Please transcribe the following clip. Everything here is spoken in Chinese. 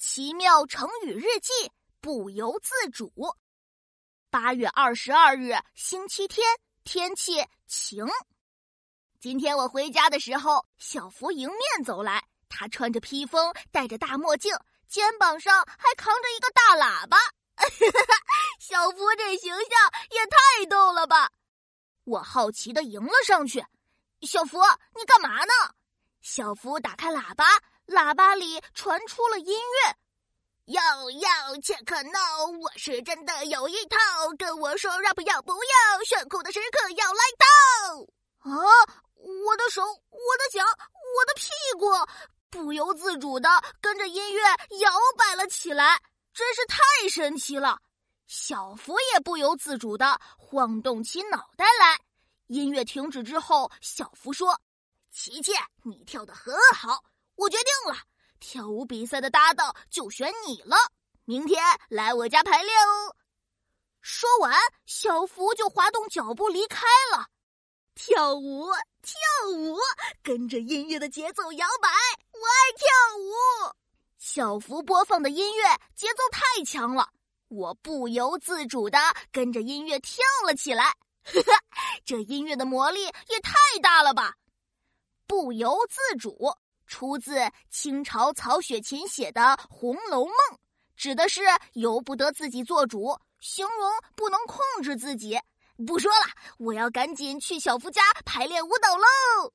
奇妙成语日记，不由自主。八月二十二日，星期天，天气晴。今天我回家的时候，小福迎面走来，他穿着披风，戴着大墨镜，肩膀上还扛着一个大喇叭。小福这形象也太逗了吧！我好奇的迎了上去，小福，你干嘛呢？小福打开喇叭。喇叭里传出了音乐，要要切克闹，我是真的有一套，跟我说 rap 要不要？炫酷的时刻要来到！啊，我的手，我的脚，我的屁股，不由自主的跟着音乐摇摆了起来，真是太神奇了。小福也不由自主的晃动起脑袋来。音乐停止之后，小福说：“琪琪，你跳的很好。”我决定了，跳舞比赛的搭档就选你了。明天来我家排练哦。说完，小福就滑动脚步离开了。跳舞，跳舞，跟着音乐的节奏摇摆。我爱跳舞。小福播放的音乐节奏太强了，我不由自主的跟着音乐跳了起来。呵呵，这音乐的魔力也太大了吧！不由自主。出自清朝曹雪芹写的《红楼梦》，指的是由不得自己做主，形容不能控制自己。不说了，我要赶紧去小福家排练舞蹈喽。